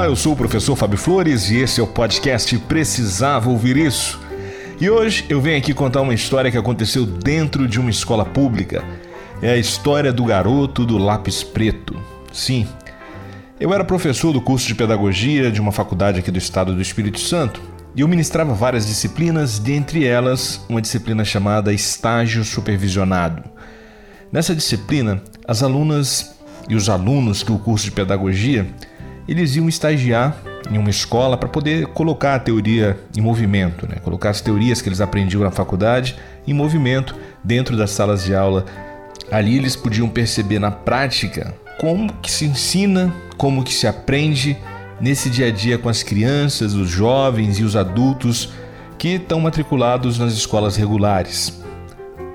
Olá, eu sou o professor Fábio Flores e esse é o podcast Precisava Ouvir Isso. E hoje eu venho aqui contar uma história que aconteceu dentro de uma escola pública. É a história do garoto do lápis preto. Sim, eu era professor do curso de pedagogia de uma faculdade aqui do estado do Espírito Santo e eu ministrava várias disciplinas, dentre elas uma disciplina chamada estágio supervisionado. Nessa disciplina, as alunas e os alunos do curso de pedagogia, eles iam estagiar em uma escola para poder colocar a teoria em movimento, né? colocar as teorias que eles aprendiam na faculdade em movimento dentro das salas de aula. Ali eles podiam perceber na prática como que se ensina, como que se aprende nesse dia a dia com as crianças, os jovens e os adultos que estão matriculados nas escolas regulares.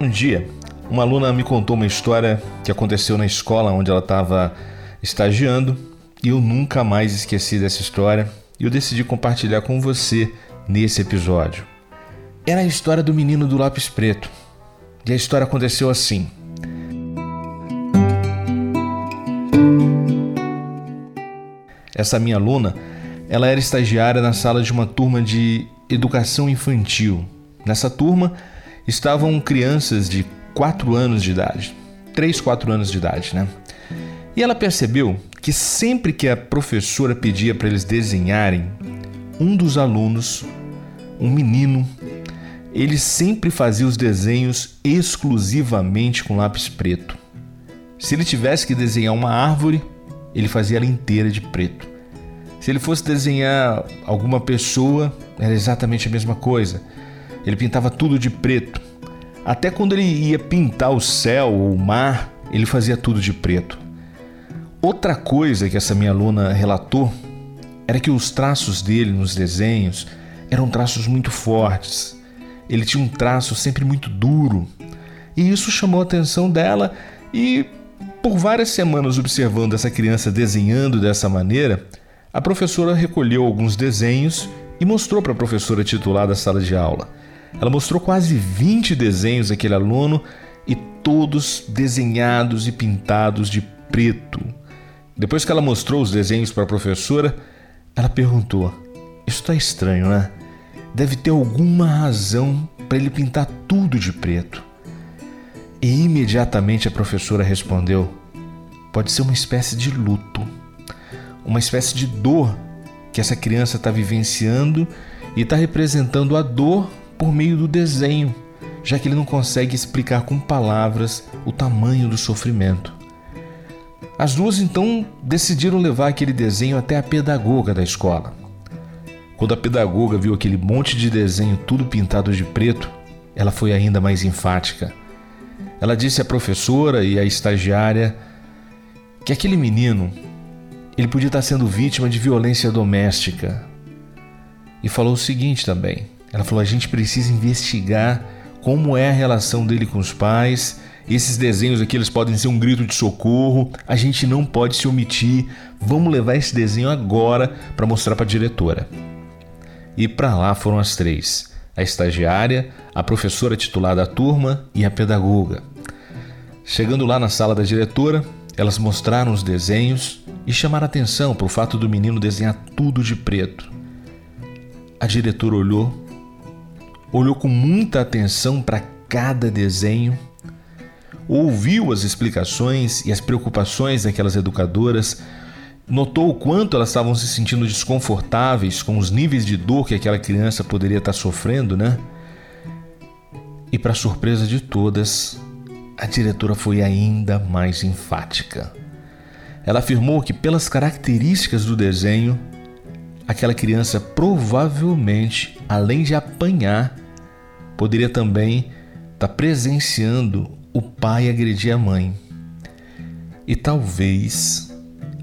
Um dia, uma aluna me contou uma história que aconteceu na escola onde ela estava estagiando eu nunca mais esqueci dessa história e eu decidi compartilhar com você nesse episódio. Era a história do menino do lápis preto. E a história aconteceu assim. Essa minha aluna, ela era estagiária na sala de uma turma de educação infantil. Nessa turma estavam crianças de 4 anos de idade. 3, 4 anos de idade, né? E ela percebeu que sempre que a professora pedia para eles desenharem, um dos alunos, um menino, ele sempre fazia os desenhos exclusivamente com lápis preto. Se ele tivesse que desenhar uma árvore, ele fazia ela inteira de preto. Se ele fosse desenhar alguma pessoa, era exatamente a mesma coisa. Ele pintava tudo de preto. Até quando ele ia pintar o céu ou o mar, ele fazia tudo de preto. Outra coisa que essa minha aluna relatou era que os traços dele nos desenhos eram traços muito fortes. Ele tinha um traço sempre muito duro. E isso chamou a atenção dela e por várias semanas observando essa criança desenhando dessa maneira, a professora recolheu alguns desenhos e mostrou para a professora titular da sala de aula. Ela mostrou quase 20 desenhos daquele aluno e todos desenhados e pintados de preto. Depois que ela mostrou os desenhos para a professora, ela perguntou: Isso está estranho, né? Deve ter alguma razão para ele pintar tudo de preto. E imediatamente a professora respondeu: Pode ser uma espécie de luto, uma espécie de dor que essa criança está vivenciando e está representando a dor por meio do desenho, já que ele não consegue explicar com palavras o tamanho do sofrimento. As duas então decidiram levar aquele desenho até a pedagoga da escola. Quando a pedagoga viu aquele monte de desenho tudo pintado de preto, ela foi ainda mais enfática. Ela disse à professora e à estagiária que aquele menino ele podia estar sendo vítima de violência doméstica. E falou o seguinte também: ela falou, a gente precisa investigar como é a relação dele com os pais. Esses desenhos aqui eles podem ser um grito de socorro. A gente não pode se omitir. Vamos levar esse desenho agora para mostrar para a diretora. E para lá foram as três: a estagiária, a professora titular da turma e a pedagoga. Chegando lá na sala da diretora, elas mostraram os desenhos e chamaram atenção para o fato do menino desenhar tudo de preto. A diretora olhou olhou com muita atenção para cada desenho, ouviu as explicações e as preocupações daquelas educadoras, notou o quanto elas estavam se sentindo desconfortáveis com os níveis de dor que aquela criança poderia estar sofrendo, né? E para surpresa de todas, a diretora foi ainda mais enfática. Ela afirmou que, pelas características do desenho, aquela criança provavelmente, além de apanhar, poderia também estar presenciando o pai agredir a mãe. E talvez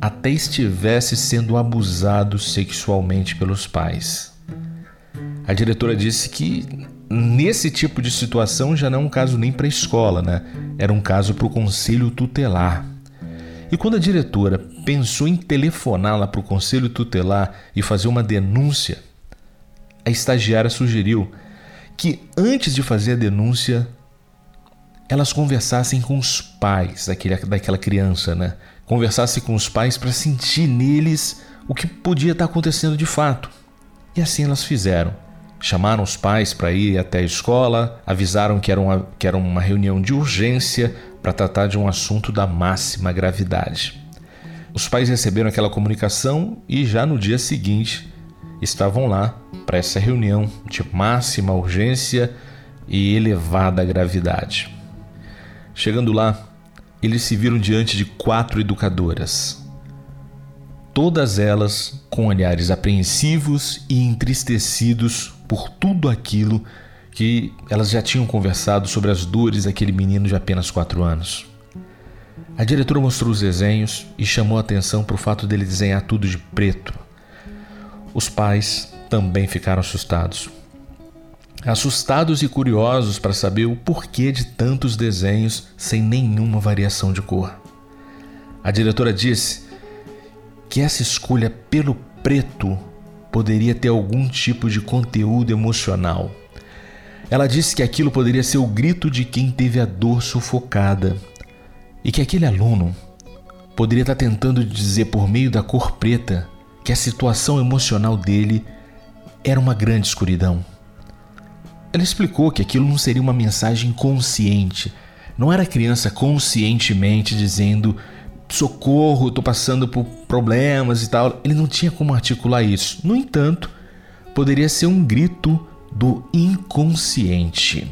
até estivesse sendo abusado sexualmente pelos pais. A diretora disse que nesse tipo de situação já não é um caso nem para a escola, né? Era um caso para o conselho tutelar. E quando a diretora pensou em telefonar lá para o conselho tutelar e fazer uma denúncia, a estagiária sugeriu que antes de fazer a denúncia, elas conversassem com os pais daquele, daquela criança, né? Conversassem com os pais para sentir neles o que podia estar acontecendo de fato. E assim elas fizeram. Chamaram os pais para ir até a escola, avisaram que era uma, que era uma reunião de urgência para tratar de um assunto da máxima gravidade. Os pais receberam aquela comunicação e já no dia seguinte estavam lá para essa reunião de máxima urgência e elevada gravidade. Chegando lá, eles se viram diante de quatro educadoras. Todas elas com olhares apreensivos e entristecidos por tudo aquilo que elas já tinham conversado sobre as dores daquele menino de apenas quatro anos. A diretora mostrou os desenhos e chamou a atenção para o fato dele desenhar tudo de preto. Os pais também ficaram assustados. Assustados e curiosos para saber o porquê de tantos desenhos sem nenhuma variação de cor. A diretora disse que essa escolha pelo preto poderia ter algum tipo de conteúdo emocional. Ela disse que aquilo poderia ser o grito de quem teve a dor sufocada e que aquele aluno poderia estar tentando dizer por meio da cor preta que a situação emocional dele era uma grande escuridão. Ela explicou que aquilo não seria uma mensagem consciente, não era a criança conscientemente dizendo socorro, estou passando por problemas e tal. Ele não tinha como articular isso. No entanto, poderia ser um grito do inconsciente.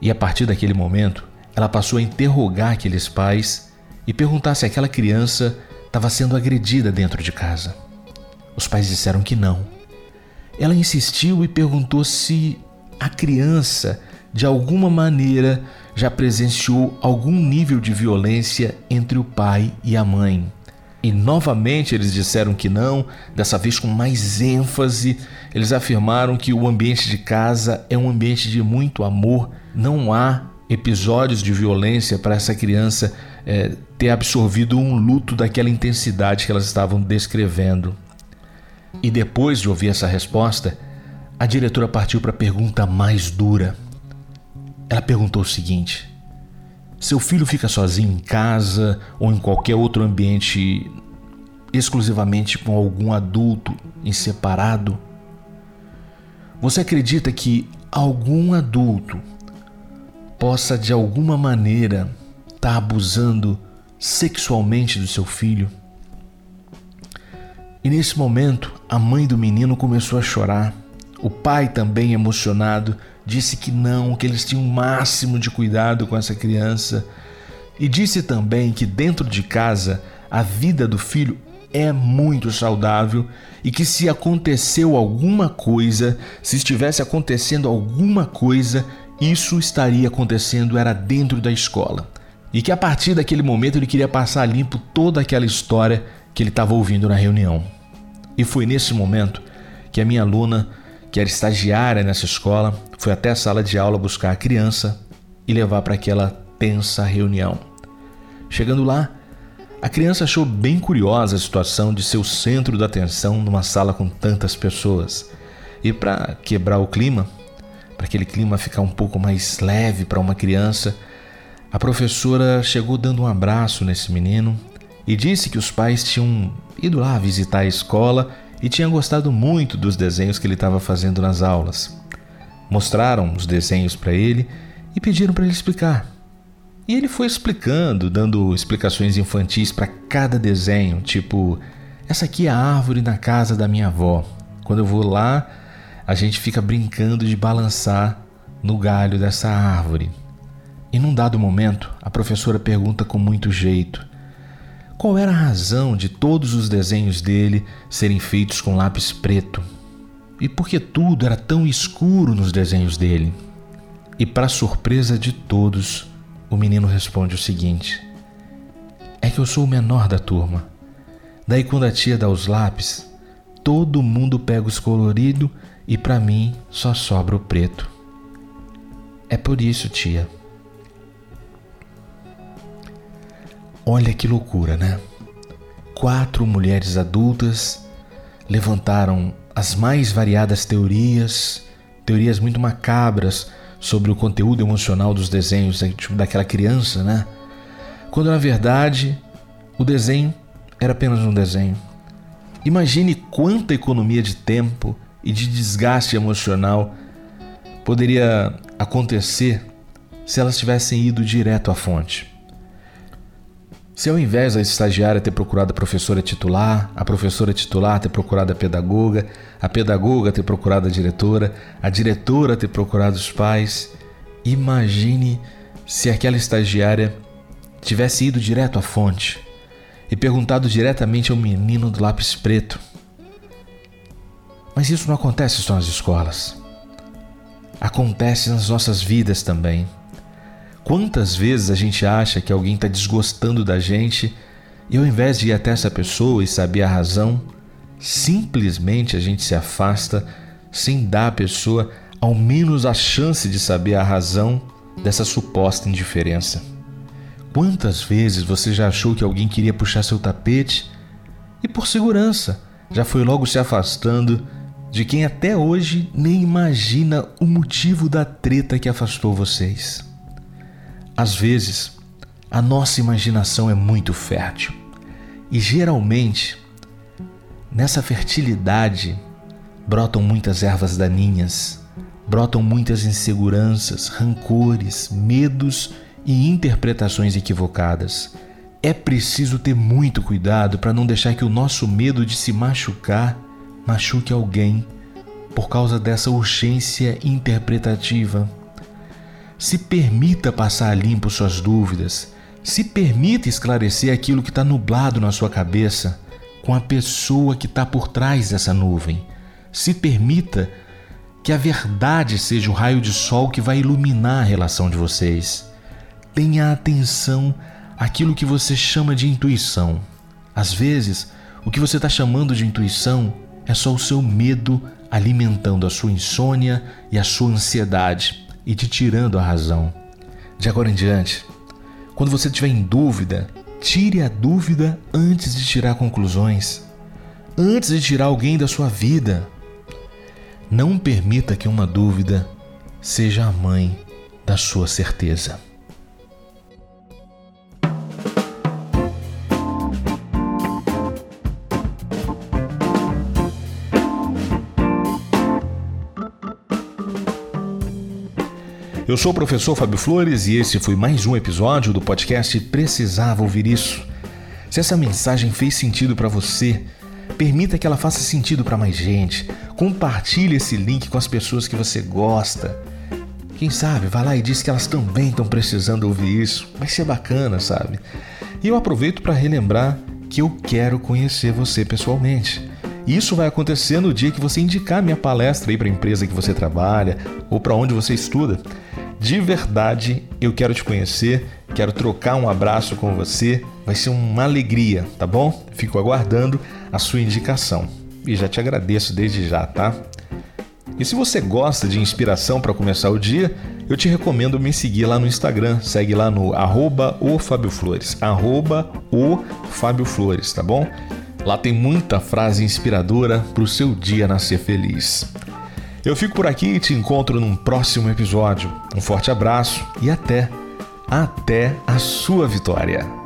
E a partir daquele momento, ela passou a interrogar aqueles pais e perguntar se aquela criança estava sendo agredida dentro de casa. Os pais disseram que não. Ela insistiu e perguntou se a criança, de alguma maneira, já presenciou algum nível de violência entre o pai e a mãe. E novamente eles disseram que não, dessa vez com mais ênfase. Eles afirmaram que o ambiente de casa é um ambiente de muito amor, não há episódios de violência para essa criança é, ter absorvido um luto daquela intensidade que elas estavam descrevendo. E depois de ouvir essa resposta, a diretora partiu para a pergunta mais dura. Ela perguntou o seguinte: Seu filho fica sozinho em casa ou em qualquer outro ambiente exclusivamente com algum adulto em separado? Você acredita que algum adulto possa de alguma maneira estar tá abusando sexualmente do seu filho? E nesse momento, a mãe do menino começou a chorar. O pai, também emocionado, disse que não, que eles tinham o máximo de cuidado com essa criança. E disse também que dentro de casa a vida do filho é muito saudável e que se aconteceu alguma coisa, se estivesse acontecendo alguma coisa, isso estaria acontecendo era dentro da escola. E que a partir daquele momento ele queria passar limpo toda aquela história que ele estava ouvindo na reunião. E foi nesse momento que a minha aluna que era estagiária nessa escola, foi até a sala de aula buscar a criança e levar para aquela tensa reunião. Chegando lá, a criança achou bem curiosa a situação de ser o centro da atenção numa sala com tantas pessoas. E para quebrar o clima, para aquele clima ficar um pouco mais leve para uma criança, a professora chegou dando um abraço nesse menino e disse que os pais tinham ido lá visitar a escola e tinha gostado muito dos desenhos que ele estava fazendo nas aulas. Mostraram os desenhos para ele e pediram para ele explicar. E ele foi explicando, dando explicações infantis para cada desenho, tipo: essa aqui é a árvore na casa da minha avó. Quando eu vou lá, a gente fica brincando de balançar no galho dessa árvore. E num dado momento, a professora pergunta com muito jeito: qual era a razão de todos os desenhos dele serem feitos com lápis preto? E por que tudo era tão escuro nos desenhos dele? E, para surpresa de todos, o menino responde o seguinte: É que eu sou o menor da turma. Daí, quando a tia dá os lápis, todo mundo pega os coloridos e para mim só sobra o preto. É por isso, tia. Olha que loucura, né? Quatro mulheres adultas levantaram as mais variadas teorias, teorias muito macabras sobre o conteúdo emocional dos desenhos tipo, daquela criança, né? Quando na verdade o desenho era apenas um desenho. Imagine quanta economia de tempo e de desgaste emocional poderia acontecer se elas tivessem ido direto à fonte. Se ao invés da estagiária ter procurado a professora titular, a professora titular ter procurado a pedagoga, a pedagoga ter procurado a diretora, a diretora ter procurado os pais, imagine se aquela estagiária tivesse ido direto à fonte e perguntado diretamente ao menino do lápis preto. Mas isso não acontece só nas escolas. Acontece nas nossas vidas também. Quantas vezes a gente acha que alguém está desgostando da gente e ao invés de ir até essa pessoa e saber a razão, simplesmente a gente se afasta sem dar à pessoa ao menos a chance de saber a razão dessa suposta indiferença. Quantas vezes você já achou que alguém queria puxar seu tapete e, por segurança, já foi logo se afastando de quem até hoje nem imagina o motivo da treta que afastou vocês? Às vezes, a nossa imaginação é muito fértil e geralmente nessa fertilidade brotam muitas ervas daninhas, brotam muitas inseguranças, rancores, medos e interpretações equivocadas. É preciso ter muito cuidado para não deixar que o nosso medo de se machucar machuque alguém por causa dessa urgência interpretativa. Se permita passar a limpo suas dúvidas. Se permita esclarecer aquilo que está nublado na sua cabeça com a pessoa que está por trás dessa nuvem. Se permita que a verdade seja o raio de sol que vai iluminar a relação de vocês. Tenha atenção àquilo que você chama de intuição. Às vezes, o que você está chamando de intuição é só o seu medo alimentando a sua insônia e a sua ansiedade e te tirando a razão. De agora em diante, quando você estiver em dúvida, tire a dúvida antes de tirar conclusões, antes de tirar alguém da sua vida. Não permita que uma dúvida seja a mãe da sua certeza. Eu sou o professor Fábio Flores e esse foi mais um episódio do podcast Precisava Ouvir Isso. Se essa mensagem fez sentido para você, permita que ela faça sentido para mais gente. Compartilhe esse link com as pessoas que você gosta. Quem sabe, vá lá e diz que elas também estão precisando ouvir isso. Vai ser bacana, sabe? E eu aproveito para relembrar que eu quero conhecer você pessoalmente. Isso vai acontecer no dia que você indicar minha palestra aí para a empresa que você trabalha ou para onde você estuda. De verdade, eu quero te conhecer, quero trocar um abraço com você, vai ser uma alegria, tá bom? Fico aguardando a sua indicação e já te agradeço desde já, tá? E se você gosta de inspiração para começar o dia, eu te recomendo me seguir lá no Instagram. Segue lá no arroba o Fábio Flores, arroba o Fábio Flores, tá bom? Lá tem muita frase inspiradora para o seu dia nascer feliz. Eu fico por aqui e te encontro num próximo episódio. Um forte abraço e até, até a sua vitória!